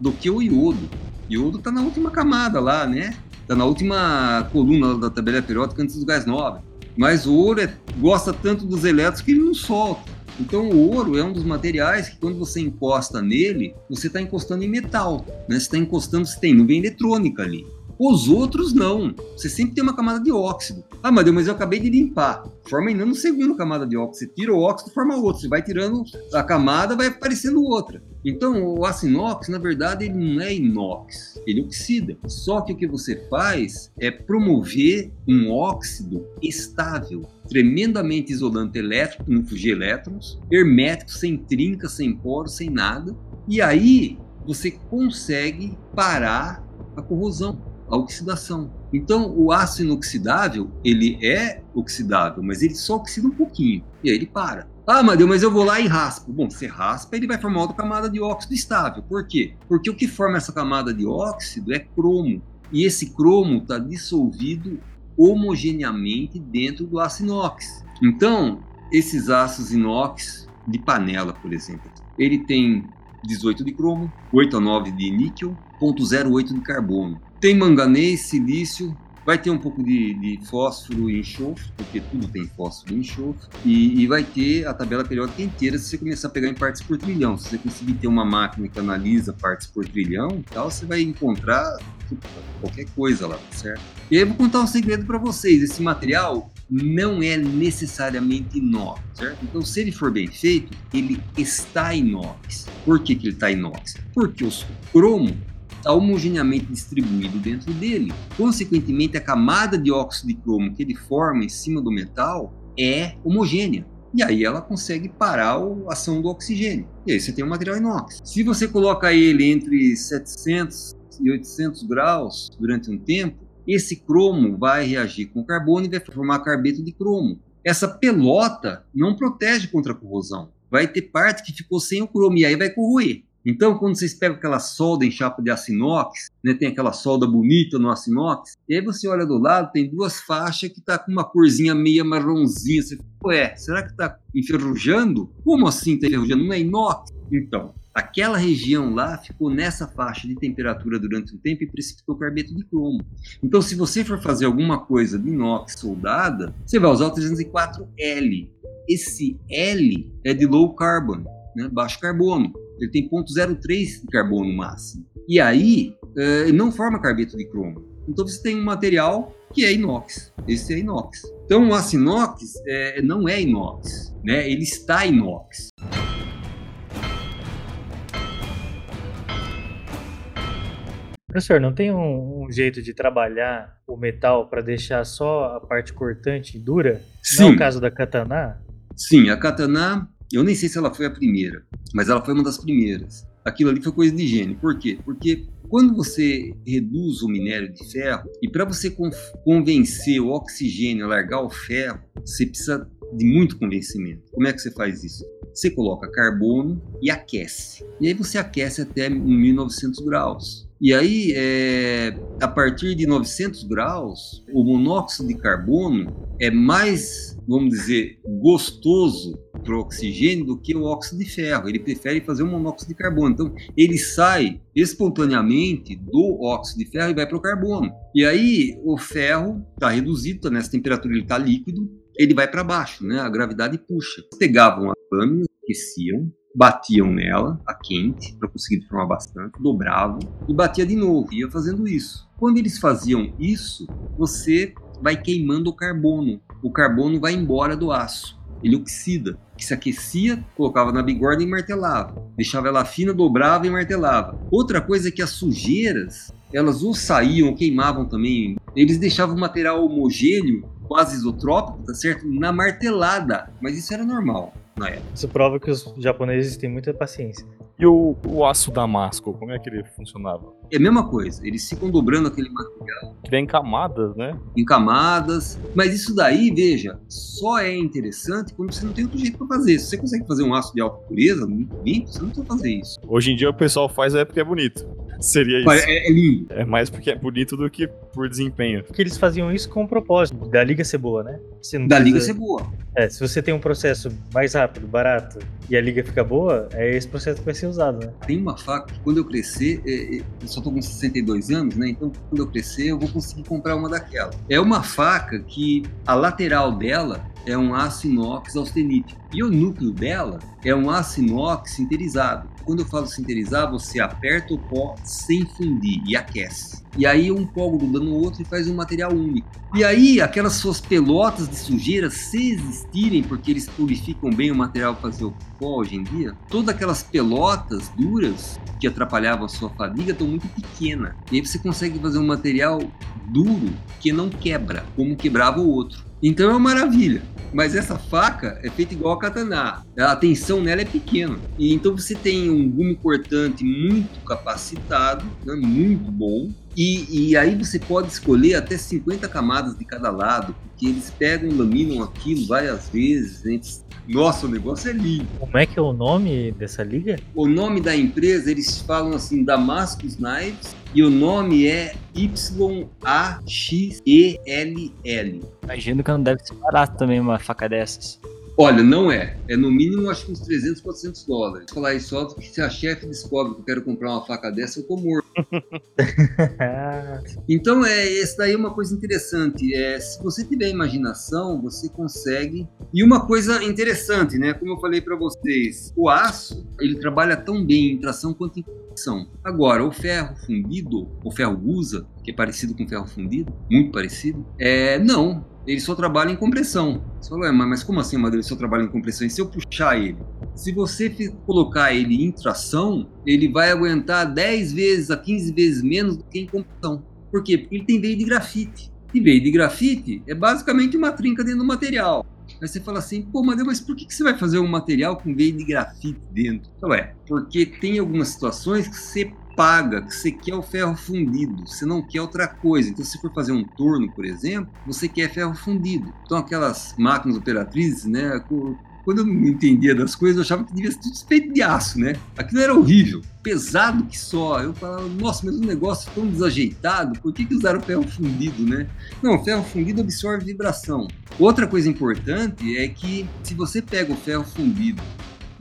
E: do que o iodo. O iodo está na última camada lá, né? Está na última coluna da tabela periódica antes do gás nobre. Mas o ouro é, gosta tanto dos elétrons que ele não solta. Então o ouro é um dos materiais que quando você encosta nele, você está encostando em metal. Né? Você está encostando, você tem nuvem eletrônica ali. Os outros não. Você sempre tem uma camada de óxido. Ah, Deus, mas eu acabei de limpar. Forma ainda no segundo camada de óxido. Você tira o óxido, forma outra. Você vai tirando a camada, vai aparecendo outra. Então, o aço inox, na verdade, ele não é inox, ele oxida. Só que o que você faz é promover um óxido estável, tremendamente isolante elétrico, não fugir elétrons, hermético, sem trinca, sem poro, sem nada. E aí você consegue parar a corrosão, a oxidação. Então, o aço inoxidável, ele é oxidável, mas ele só oxida um pouquinho, e aí ele para. Ah, Madeu, mas eu vou lá e raspo. Bom, você raspa, ele vai formar outra camada de óxido estável. Por quê? Porque o que forma essa camada de óxido é cromo. E esse cromo está dissolvido homogeneamente dentro do aço inox. Então, esses aços inox de panela, por exemplo, ele tem 18 de cromo, 8 a 9 de níquel, 0,08 de carbono. Tem manganês, silício, vai ter um pouco de, de, fósforo e enxofre, porque tudo tem fósforo e enxofre, e, e, vai ter a tabela periódica inteira se você começar a pegar em partes por trilhão. Se você conseguir ter uma máquina que analisa partes por trilhão, tal, você vai encontrar qualquer coisa lá, certo? E aí eu vou contar um segredo para vocês. Esse material não é necessariamente inox, certo? Então, se ele for bem feito, ele está inox. Por que, que ele está inox? Porque o cromo está homogeneamente distribuído dentro dele. Consequentemente, a camada de óxido de cromo que ele forma em cima do metal é homogênea. E aí ela consegue parar a ação do oxigênio. E aí você tem um material inox. Se você coloca ele entre 700 e 800 graus durante um tempo, esse cromo vai reagir com carbono e vai formar carbeto de cromo. Essa pelota não protege contra a corrosão. Vai ter parte que ficou sem o cromo e aí vai corroer. Então, quando vocês pegam aquela solda em chapa de aço inox, né, tem aquela solda bonita no aço inox, e aí você olha do lado, tem duas faixas que tá com uma corzinha meia marronzinha. Você fala, ué, será que tá enferrujando? Como assim tá enferrujando? Não é inox? Então, aquela região lá ficou nessa faixa de temperatura durante um tempo e precipitou carbeto de cromo. Então, se você for fazer alguma coisa de inox soldada, você vai usar o 304L. Esse L é de low carbon, né, baixo carbono ele tem 0,03 de carbono máximo. E aí, uh, não forma carbeto de cromo. Então você tem um material que é inox. Esse é inox. Então o aço inox é, não é inox, né? ele está inox.
B: Professor, não tem um, um, jeito de trabalhar o metal para deixar só a parte cortante dura?
E: Sim.
B: Não é o caso da katana?
E: Sim, a katana eu nem sei se ela foi a primeira, mas ela foi uma das primeiras. Aquilo ali foi coisa de higiene. Por quê? Porque quando você reduz o minério de ferro, e para você convencer o oxigênio a largar o ferro, você precisa de muito convencimento. Como é que você faz isso? Você coloca carbono e aquece. E aí você aquece até 1900 graus. E aí, é, a partir de 900 graus, o monóxido de carbono é mais, vamos dizer, gostoso para o oxigênio do que o óxido de ferro. Ele prefere fazer um monóxido de carbono. Então, ele sai espontaneamente do óxido de ferro e vai para o carbono. E aí, o ferro está reduzido, tá nessa temperatura ele está líquido, ele vai para baixo, né? A gravidade puxa. Pegavam as lâminas, aqueciam, batiam nela a quente para conseguir formar bastante, dobravam e batia de novo, ia fazendo isso. Quando eles faziam isso, você vai queimando o carbono. O carbono vai embora do aço. Ele oxida, que se aquecia, colocava na bigorna e martelava. Deixava ela fina, dobrava e martelava. Outra coisa é que as sujeiras, elas ou saíam ou queimavam também. Eles deixavam o material homogêneo, quase isotrópico, tá certo? Na martelada. Mas isso era normal na época.
B: Isso prova que os japoneses têm muita paciência.
C: E o, o aço damasco, como é que ele funcionava?
E: É a mesma coisa, eles ficam dobrando aquele material.
C: Que vem em camadas, né?
E: Em camadas. Mas isso daí, veja, só é interessante quando você não tem outro jeito para fazer. Se você consegue fazer um aço de alta pureza, muito limpo, você não precisa fazer isso.
C: Hoje em dia o pessoal faz é porque é bonito. Seria isso.
E: É, é lindo.
C: É mais porque é bonito do que por desempenho.
B: Porque eles faziam isso com o propósito da liga ser boa, né?
E: da precisa... liga ser boa.
B: É, se você tem um processo mais rápido, barato e a liga fica boa, é esse processo que vai ser usado, né?
E: Tem uma faca que quando eu crescer, é, é, eu só tô com 62 anos, né? Então quando eu crescer, eu vou conseguir comprar uma daquela. É uma faca que a lateral dela é um aço inox austenítico. E o núcleo dela é um aço inox sinterizado. Quando eu falo sinterizar, você aperta o pó sem fundir e aquece. E aí um pó gruda no outro e faz um material único. E aí aquelas suas pelotas de sujeira, se existirem, porque eles purificam bem o material para fazer o pó hoje em dia, todas aquelas pelotas duras que atrapalhavam a sua fadiga estão muito pequenas. E aí você consegue fazer um material duro que não quebra, como quebrava o outro. Então é uma maravilha. Mas essa faca é feita igual a katana. A tensão nela é pequena. E então você tem um gume cortante muito capacitado, né, muito bom. E, e, aí você pode escolher até 50 camadas de cada lado, porque eles pegam e laminam aquilo várias vezes. Eles... Nossa, o negócio é lindo.
B: Como é que é o nome dessa liga?
E: O nome da empresa, eles falam assim, Damascus Knives, e o nome é Y-A-X-E-L-L.
D: Imagino que não deve ser barato também uma faca dessas.
E: Olha, não é. É no mínimo, acho que uns 300, 400 dólares. Vou falar isso só porque se a chefe descobre que eu quero comprar uma faca dessa, eu tô morto. então, é, essa daí é uma coisa interessante. É, se você tiver imaginação, você consegue. E uma coisa interessante, né? Como eu falei para vocês, o aço, ele trabalha tão bem em tração quanto em. Agora, o ferro fundido, o ferro usa, que é parecido com ferro fundido, muito parecido, é, não ele só trabalha em compressão. Você falou, mas como assim, Madeira, ele só trabalha em compressão? E se eu puxar ele? Se você colocar ele em tração, ele vai aguentar 10 vezes a 15 vezes menos do que em compressão. Por quê? Porque ele tem veio de grafite. E veio de grafite é basicamente uma trinca dentro do material. Aí você fala assim, pô, Madeira, mas por que você vai fazer um material com veio de grafite dentro? Então é, porque tem algumas situações que você paga, que você quer o ferro fundido, você não quer outra coisa. Então, se for fazer um torno, por exemplo, você quer ferro fundido. Então, aquelas máquinas operatrizes, né? Quando eu não entendia das coisas, eu achava que devia ser tudo feito de aço, né? Aquilo era horrível, pesado que só. Eu falava, nossa, mas um negócio tão desajeitado, por que, que usaram ferro fundido, né? Não, ferro fundido absorve vibração. Outra coisa importante é que se você pega o ferro fundido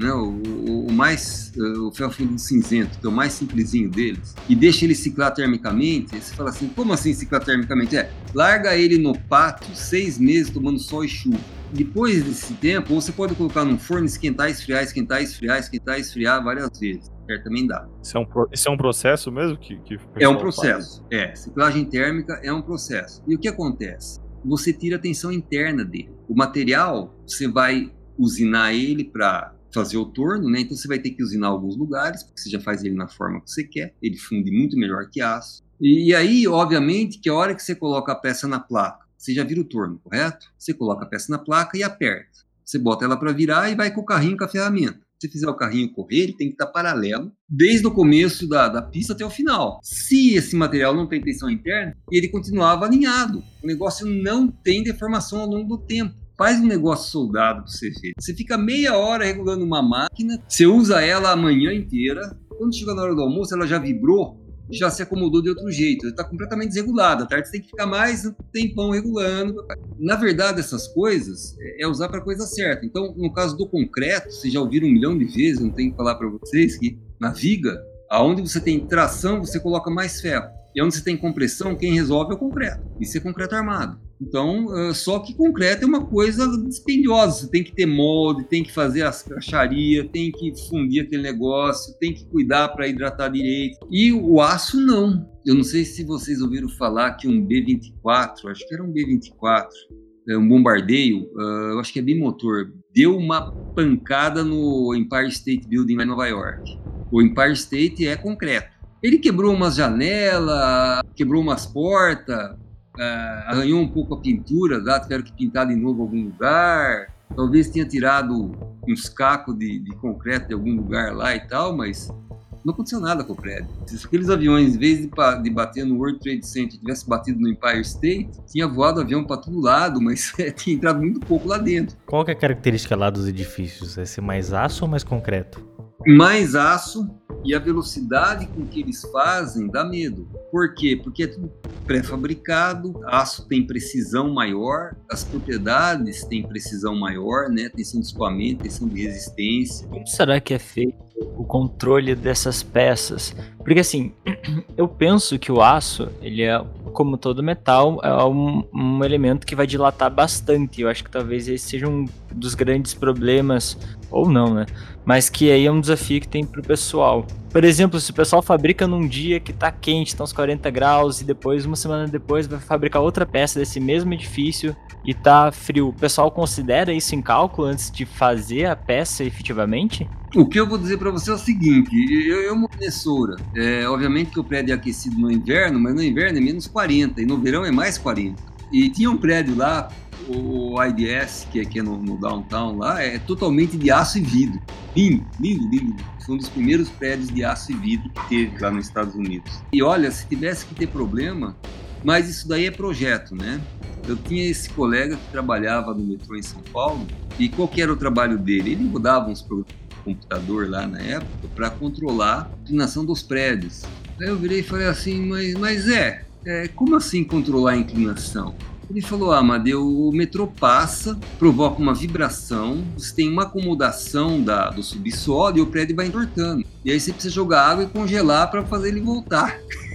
E: né, o, o, mais eh, o ferro cinzento, que é o mais simplesinho deles, e deixa ele ciclar termicamente, você fala assim, como assim ciclar termicamente? É, larga ele no pátio seis meses tomando sol e chuva. Depois desse tempo, você pode colocar num forno, esquentar, esfriar, esquentar, esfriar, esquentar, esfriar várias vezes. Certo? Também dá.
C: Isso é um, isso é um processo mesmo que, que
E: É um processo. Faz? É, ciclagem térmica é um processo. E o que acontece? Você tira a tensão interna dele. O material, você vai usinar ele para fazer o torno, né? Então você vai ter que usinar alguns lugares, porque você já faz ele na forma que você quer. Ele funde muito melhor que aço. E aí, obviamente, que a hora que você coloca a peça na placa, você já vira o torno, correto? Você coloca a peça na placa e aperta. Você bota ela para virar e vai com o carrinho com a ferramenta. Se fizer o carrinho correr, ele tem que estar paralelo desde o começo da, da pista até o final. Se esse material não tem tensão interna, ele continuava alinhado. O negócio não tem deformação ao longo do tempo. Faz um negócio soldado para você ver. Você fica meia hora regulando uma máquina, você usa ela a manhã inteira. Quando chega na hora do almoço, ela já vibrou, já se acomodou de outro jeito. Está completamente desregulada. Tarde você tem que ficar mais um tempão regulando. Na verdade, essas coisas é usar para coisa certa. Então, no caso do concreto, vocês já ouviram um milhão de vezes, não tenho que falar para vocês que na viga, aonde você tem tração, você coloca mais ferro. E onde você tem compressão, quem resolve é o concreto. Isso é concreto armado. Então, só que concreto é uma coisa dispendiosa. Você tem que ter molde, tem que fazer as cracharia, tem que fundir aquele negócio, tem que cuidar para hidratar direito. E o aço não. Eu não sei se vocês ouviram falar que um B24, acho que era um B24, é, um bombardeio, eu acho que é bimotor, deu uma pancada no Empire State Building lá em Nova York. O Empire State é concreto. Ele quebrou umas janelas, quebrou umas portas, uh, arranhou um pouco a pintura, lá tiveram que pintar de novo algum lugar. Talvez tenha tirado uns cacos de, de concreto de algum lugar lá e tal, mas não aconteceu nada com o prédio. Se aqueles aviões, em vez de, de bater no World Trade Center, tivesse batido no Empire State, tinha voado avião para todo lado, mas é, tinha entrado muito pouco lá dentro.
B: Qual é a característica lá dos edifícios? É ser mais aço ou mais concreto?
E: Mais aço e a velocidade com que eles fazem dá medo. Por quê? Porque é tudo pré-fabricado, aço tem precisão maior, as propriedades têm precisão maior, né? Tensão de escoamento, tensão de resistência.
D: Como será que é feito o controle dessas peças? Porque assim, eu penso que o aço, ele é, como todo metal, é um, um elemento que vai dilatar bastante. Eu acho que talvez esse seja um dos grandes problemas, ou não, né? Mas que aí é um desafio que tem pro pessoal. Por exemplo, se o pessoal fabrica num dia que tá quente, tá uns 40 graus, e depois, uma semana depois, vai fabricar outra peça desse mesmo edifício e tá frio, o pessoal considera isso em cálculo antes de fazer a peça efetivamente?
E: O que eu vou dizer para você é o seguinte: eu, eu moro É, obviamente que o prédio é aquecido no inverno, mas no inverno é menos 40 e no verão é mais 40. E tinha um prédio lá o IDS, que é aqui no, no, downtown lá, é totalmente de aço e vidro. Lindo, lindo, lindo. Foi um dos primeiros prédios de aço e vidro que teve lá nos Estados Unidos. E olha, se tivesse que ter problema, mas isso daí é projeto, né? Eu tinha esse colega que trabalhava no metrô em São Paulo e qual era o trabalho dele? Ele mudava uns de computador lá na época para controlar a inclinação dos prédios. Aí eu virei e falei assim, mas, mas é, é, como assim controlar a inclinação? Ele falou: Ah, Amadeu, o metrô passa, provoca uma vibração, você tem uma acomodação da, do subsolo e o prédio vai entortando. E aí você precisa jogar água e congelar para fazer ele voltar.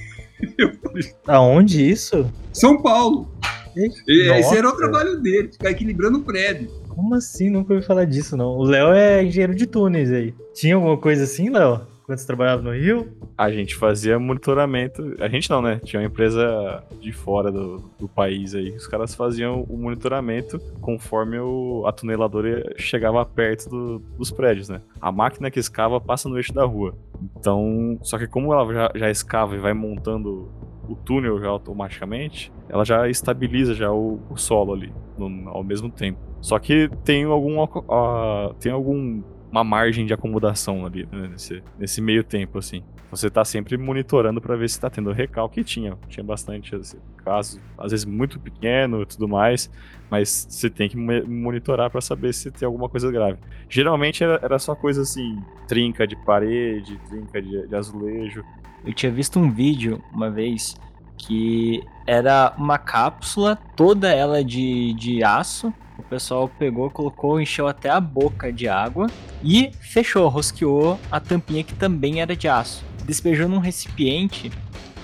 B: Aonde isso?
E: São Paulo. E, esse era o trabalho dele, ficar equilibrando o prédio.
B: Como assim? Nunca ouvi falar disso, não. O Léo é engenheiro de túneis aí. Tinha alguma coisa assim, Léo? Quando você trabalhava no Rio?
C: A gente fazia monitoramento. A gente não, né? Tinha uma empresa de fora do, do país aí. Os caras faziam o monitoramento conforme o, a tuneladora chegava perto do, dos prédios, né? A máquina que escava passa no eixo da rua. Então, só que como ela já, já escava e vai montando o túnel já automaticamente, ela já estabiliza já o, o solo ali no, ao mesmo tempo. Só que tem algum uh, tem algum uma margem de acomodação ali, né, nesse, nesse meio tempo, assim. Você tá sempre monitorando para ver se tá tendo recalque. Tinha, tinha bastante assim, casos, às vezes muito pequeno e tudo mais, mas você tem que monitorar para saber se tem alguma coisa grave. Geralmente era, era só coisa assim, trinca de parede, trinca de, de azulejo.
D: Eu tinha visto um vídeo uma vez que era uma cápsula, toda ela de, de aço, pessoal pegou, colocou, encheu até a boca de água e fechou, rosqueou a tampinha que também era de aço. Despejou num recipiente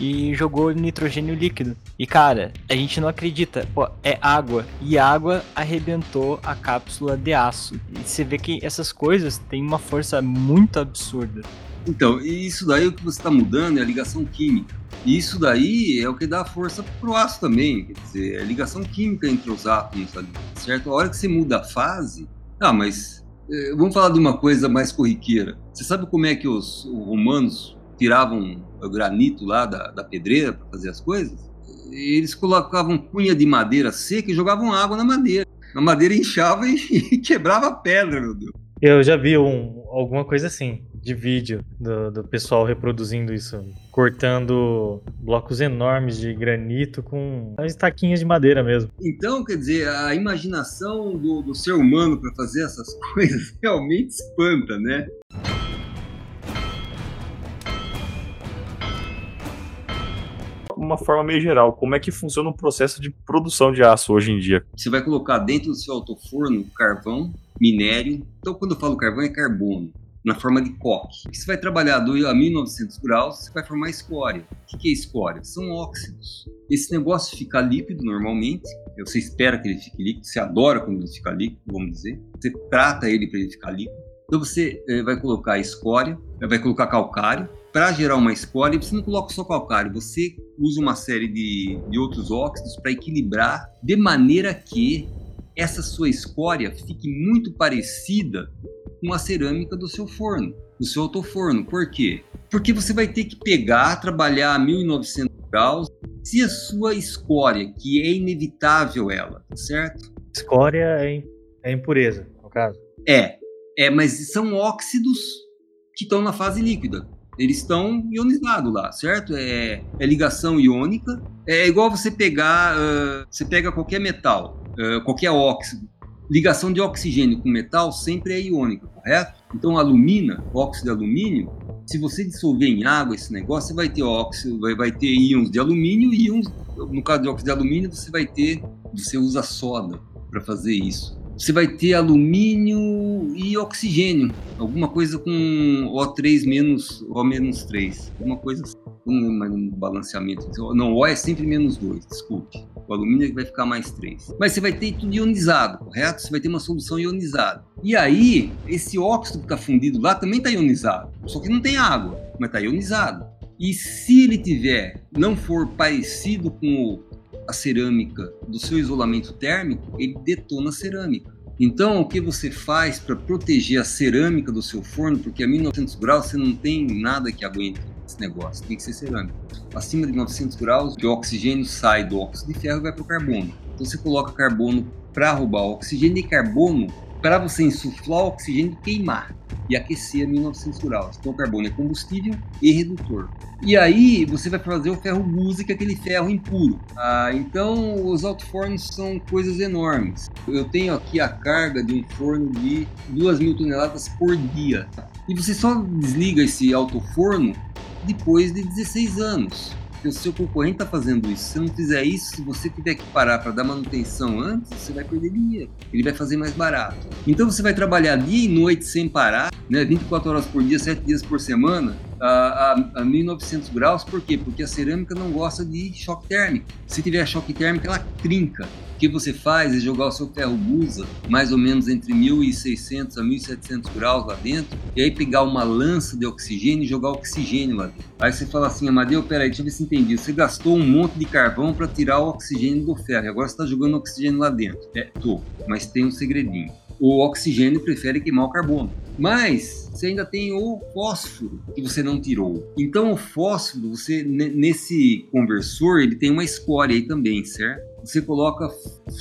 D: e jogou nitrogênio líquido. E cara, a gente não acredita, pô, é água. E água arrebentou a cápsula de aço. E você vê que essas coisas têm uma força muito absurda.
E: Então, isso daí o que você está mudando é a ligação química. Isso daí é o que dá força para o aço também, quer dizer, é a ligação química entre os átomos ali, certo? A hora que você muda a fase, ah, mas é, vamos falar de uma coisa mais corriqueira. Você sabe como é que os, os romanos tiravam o granito lá da, da pedreira para fazer as coisas? Eles colocavam cunha de madeira seca e jogavam água na madeira. A madeira inchava e, e quebrava a pedra, meu Deus.
B: Eu já vi um, alguma coisa assim de vídeo do, do pessoal reproduzindo isso, cortando blocos enormes de granito com estaquinhas de madeira mesmo.
E: Então, quer dizer, a imaginação do, do ser humano para fazer essas coisas realmente espanta, né?
C: uma forma meio geral, como é que funciona o processo de produção de aço hoje em dia?
E: Você vai colocar dentro do seu autoforno carvão, minério. Então, quando eu falo carvão, é carbono na forma de coque. Você vai trabalhar a 1900 graus, você vai formar escória. O que é escória? São óxidos. Esse negócio fica líquido normalmente, você espera que ele fique líquido, você adora quando ele fica líquido, vamos dizer. Você trata ele para ele ficar líquido. Então você eh, vai colocar escória, vai colocar calcário. Para gerar uma escória, você não coloca só calcário, você usa uma série de, de outros óxidos para equilibrar, de maneira que essa sua escória fique muito parecida com a cerâmica do seu forno, do seu autoforno. Por quê? Porque você vai ter que pegar, trabalhar a 1900 graus, se a sua escória, que é inevitável ela, certo?
B: Escória é, é impureza, no caso.
E: É, é, mas são óxidos que estão na fase líquida. Eles estão ionizados lá, certo? É, é, ligação iônica. É igual você pegar, uh, você pega qualquer metal, uh, qualquer óxido, ligação de oxigênio com metal sempre é iônica, correto? Então, alumina, óxido de alumínio, Se você dissolver em água esse negócio, você vai ter óxido, vai, vai ter íons de alumínio e íons, no caso de óxido de alumínio, você vai ter, você usa soda para fazer isso você vai ter alumínio e oxigênio, alguma coisa com O3 menos O menos 3, alguma coisa assim, um, um balanceamento. Não, O é sempre menos 2, desculpe. O alumínio é vai ficar mais 3. Mas você vai ter tudo ionizado, correto? Você vai ter uma solução ionizada. E aí, esse óxido que está fundido lá também está ionizado, só que não tem água, mas está ionizado. E se ele tiver, não for parecido com a cerâmica do seu isolamento térmico, ele detona a cerâmica. Então, o que você faz para proteger a cerâmica do seu forno, porque a 1900 graus você não tem nada que aguente esse negócio, tem que ser cerâmica. Acima de 900 graus, o oxigênio sai do óxido de ferro e vai para o carbono. Então, você coloca carbono para roubar o oxigênio e carbono para você insuflar o oxigênio e queimar e aquecer a 1900 graus. Então, o carbono é combustível e redutor. E aí você vai fazer o ferro gusa, que é aquele ferro impuro. Ah, então, os alto-fornos são coisas enormes. Eu tenho aqui a carga de um forno de 2 mil toneladas por dia. E você só desliga esse alto-forno depois de 16 anos o seu concorrente está fazendo isso. Se não fizer isso, se você tiver que parar para dar manutenção antes, você vai perder dinheiro. Ele vai fazer mais barato. Então você vai trabalhar dia e noite sem parar, né, 24 horas por dia, 7 dias por semana, a, a, a 1900 graus. Por quê? Porque a cerâmica não gosta de choque térmico. Se tiver choque térmico, ela trinca que você faz é jogar o seu ferro busa mais ou menos entre 1600 a 1700 graus lá dentro e aí pegar uma lança de oxigênio e jogar oxigênio lá dentro. Aí você fala assim, Amadeu, peraí, deixa eu ver se entendi. Você gastou um monte de carvão para tirar o oxigênio do ferro e agora você está jogando oxigênio lá dentro. É, tô, mas tem um segredinho. O oxigênio prefere queimar o carbono. Mas você ainda tem o fósforo que você não tirou. Então o fósforo, você nesse conversor, ele tem uma escória aí também, certo? Você coloca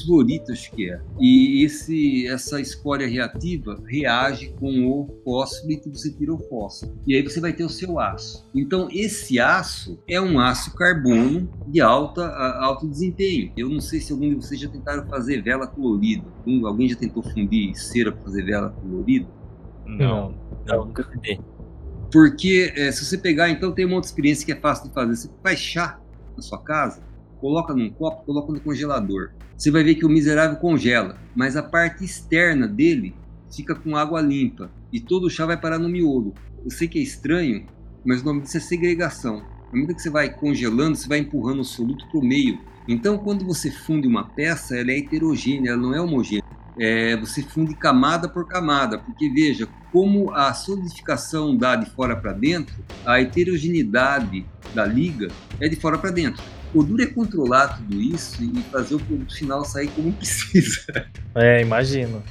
E: fluorito, acho que é. E esse, essa escória reativa reage com o fósforo e você tira o fósforo. E aí você vai ter o seu aço. Então, esse aço é um aço carbono de alta, alto desempenho. Eu não sei se algum de vocês já tentaram fazer vela colorida. Alguém já tentou fundir cera para fazer vela colorida?
B: Não, não, nunca tentei.
E: Porque é, se você pegar, então tem uma outra experiência que é fácil de fazer. Você faz chá na sua casa, coloca num copo, coloca no congelador. Você vai ver que o miserável congela, mas a parte externa dele fica com água limpa e todo o chá vai parar no miolo. Eu sei que é estranho, mas o nome disso é segregação. À medida que você vai congelando, você vai empurrando o soluto para o meio. Então, quando você funde uma peça, ela é heterogênea, ela não é homogênea. É, você funde camada por camada, porque veja como a solidificação dá de fora para dentro, a heterogeneidade da liga é de fora para dentro. O duro é controlar tudo isso e fazer o produto final sair como precisa.
B: É, imagino.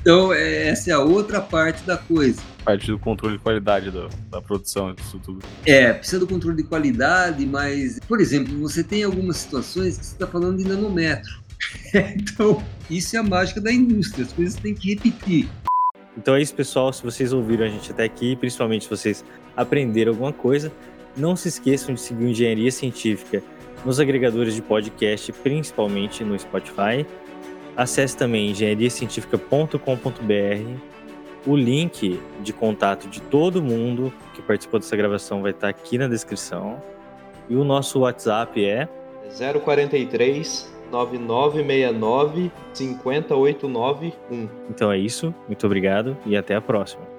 E: Então, é, essa é a outra parte da coisa.
C: Parte do controle de qualidade da, da produção, disso tudo.
E: É, precisa do controle de qualidade, mas, por exemplo, você tem algumas situações que você está falando de nanômetro. então, isso é a mágica da indústria, as coisas têm que repetir.
B: Então é isso, pessoal. Se vocês ouviram a gente até aqui, principalmente se vocês aprenderam alguma coisa, não se esqueçam de seguir Engenharia Científica nos agregadores de podcast, principalmente no Spotify. Acesse também engenhariacientifica.com.br. O link de contato de todo mundo que participou dessa gravação vai estar aqui na descrição. E o nosso WhatsApp é
F: 043 9969 50891.
B: Então é isso. Muito obrigado e até a próxima.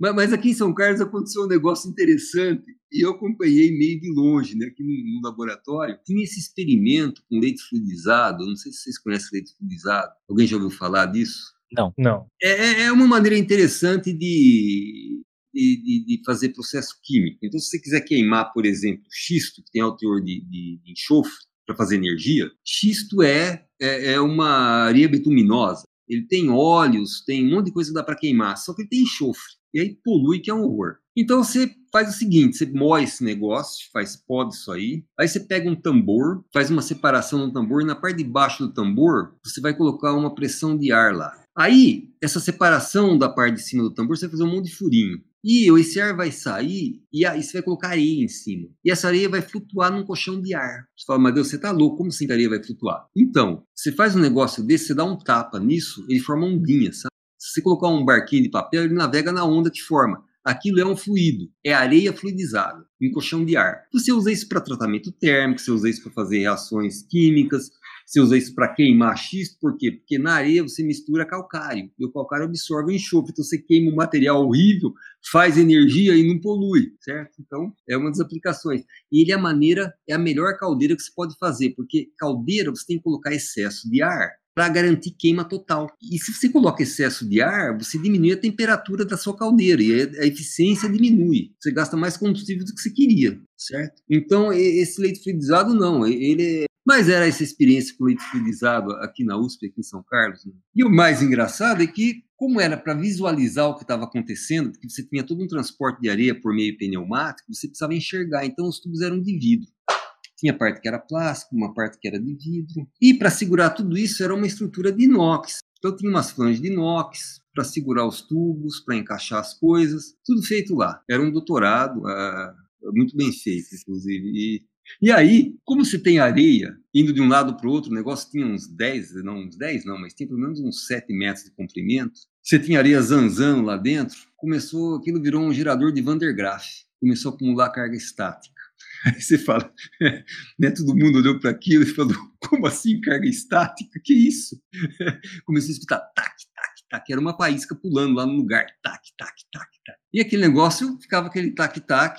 E: Mas, mas, aqui em São Carlos aconteceu um negócio interessante e eu acompanhei meio de longe, né, aqui no, no, laboratório. Tinha esse experimento com leite fluidizado, não sei se vocês conhecem leite fluidizado. Alguém já ouviu falar disso?
B: Não, não.
E: É, é, é uma maneira interessante de, de, de, fazer processo químico. Então, se você quiser queimar, por exemplo, xisto, que tem alto teor de, de, de enxofre, para fazer energia, xisto é, é, é uma areia bituminosa. Ele tem óleos, tem um monte de coisa que dá para queimar, só que ele tem enxofre. E aí polui, que é um horror. Então você faz o seguinte: você moe esse negócio, faz pó disso aí. Aí você pega um tambor, faz uma separação no tambor, e na parte de baixo do tambor você vai colocar uma pressão de ar lá. Aí, essa separação da parte de cima do tambor, você vai fazer um monte de furinho. E esse ar vai sair e aí você vai colocar areia em cima. E essa areia vai flutuar num colchão de ar. Você fala, mas Deus, você tá louco, como assim a areia vai flutuar? Então, você faz um negócio desse, você dá um tapa nisso, ele forma ondinha, sabe? Se você colocar um barquinho de papel, ele navega na onda que forma. Aquilo é um fluido, é areia fluidizada, um colchão de ar. Você usa isso para tratamento térmico, você usa isso para fazer reações químicas, você usa isso para queimar xisto, por quê? Porque na areia você mistura calcário, e o calcário absorve o enxofre, então você queima um material horrível, faz energia e não polui, certo? Então, é uma das aplicações. E ele é a maneira, é a melhor caldeira que você pode fazer, porque caldeira você tem que colocar excesso de ar para garantir queima total. E se você coloca excesso de ar, você diminui a temperatura da sua caldeira e a eficiência diminui. Você gasta mais combustível do que você queria, certo? Então, esse leite fluidizado não, ele é mas era essa experiência fluidizado aqui na USP, aqui em São Carlos. Né? E o mais engraçado é que, como era para visualizar o que estava acontecendo, porque você tinha todo um transporte de areia por meio pneumático, você precisava enxergar. Então, os tubos eram de vidro. Tinha parte que era plástico, uma parte que era de vidro. E para segurar tudo isso, era uma estrutura de inox. Então, tinha umas flanges de inox para segurar os tubos, para encaixar as coisas. Tudo feito lá. Era um doutorado, uh, muito bem feito, inclusive. E e aí, como se tem areia indo de um lado para o outro, o negócio tinha uns 10, não uns 10 não, mas tinha pelo menos uns 7 metros de comprimento. Você tinha areia zanzando lá dentro, começou, aquilo virou um gerador de Van der Graaf. Começou a acumular carga estática. Aí você fala, né, todo mundo olhou para aquilo e falou, como assim carga estática? Que isso? Começou a escutar tac, tac, tac, era uma faísca pulando lá no lugar, tac, tac, tac, tac. E aquele negócio ficava aquele tac-tac,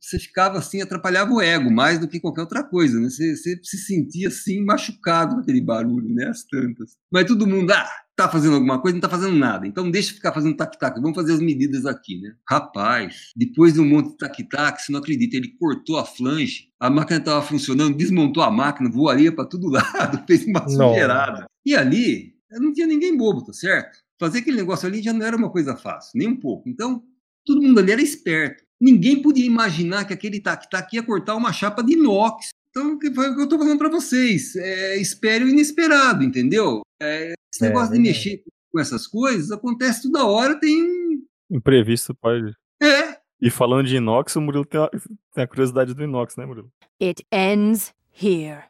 E: você ficava assim, atrapalhava o ego mais do que qualquer outra coisa, né? Você, você se sentia assim, machucado com aquele barulho, né? As tantas. Mas todo mundo, ah, tá fazendo alguma coisa, não tá fazendo nada. Então deixa ficar fazendo tac-tac, vamos fazer as medidas aqui, né? Rapaz, depois de um monte de tac-tac, você não acredita, ele cortou a flange, a máquina estava funcionando, desmontou a máquina, voaria para todo lado, fez uma sujeirada. E ali, não tinha ninguém bobo, tá certo? Fazer aquele negócio ali já não era uma coisa fácil, nem um pouco. Então, todo mundo ali era esperto. Ninguém podia imaginar que aquele tac-tac ia cortar uma chapa de inox. Então, foi o que eu estou falando para vocês. É, espere o inesperado, entendeu? É, esse é, negócio de mexer com essas coisas acontece toda hora, tem.
C: Imprevisto pode.
E: É.
C: E falando de inox, o Murilo tem a, tem a curiosidade do inox, né, Murilo?
G: It ends here.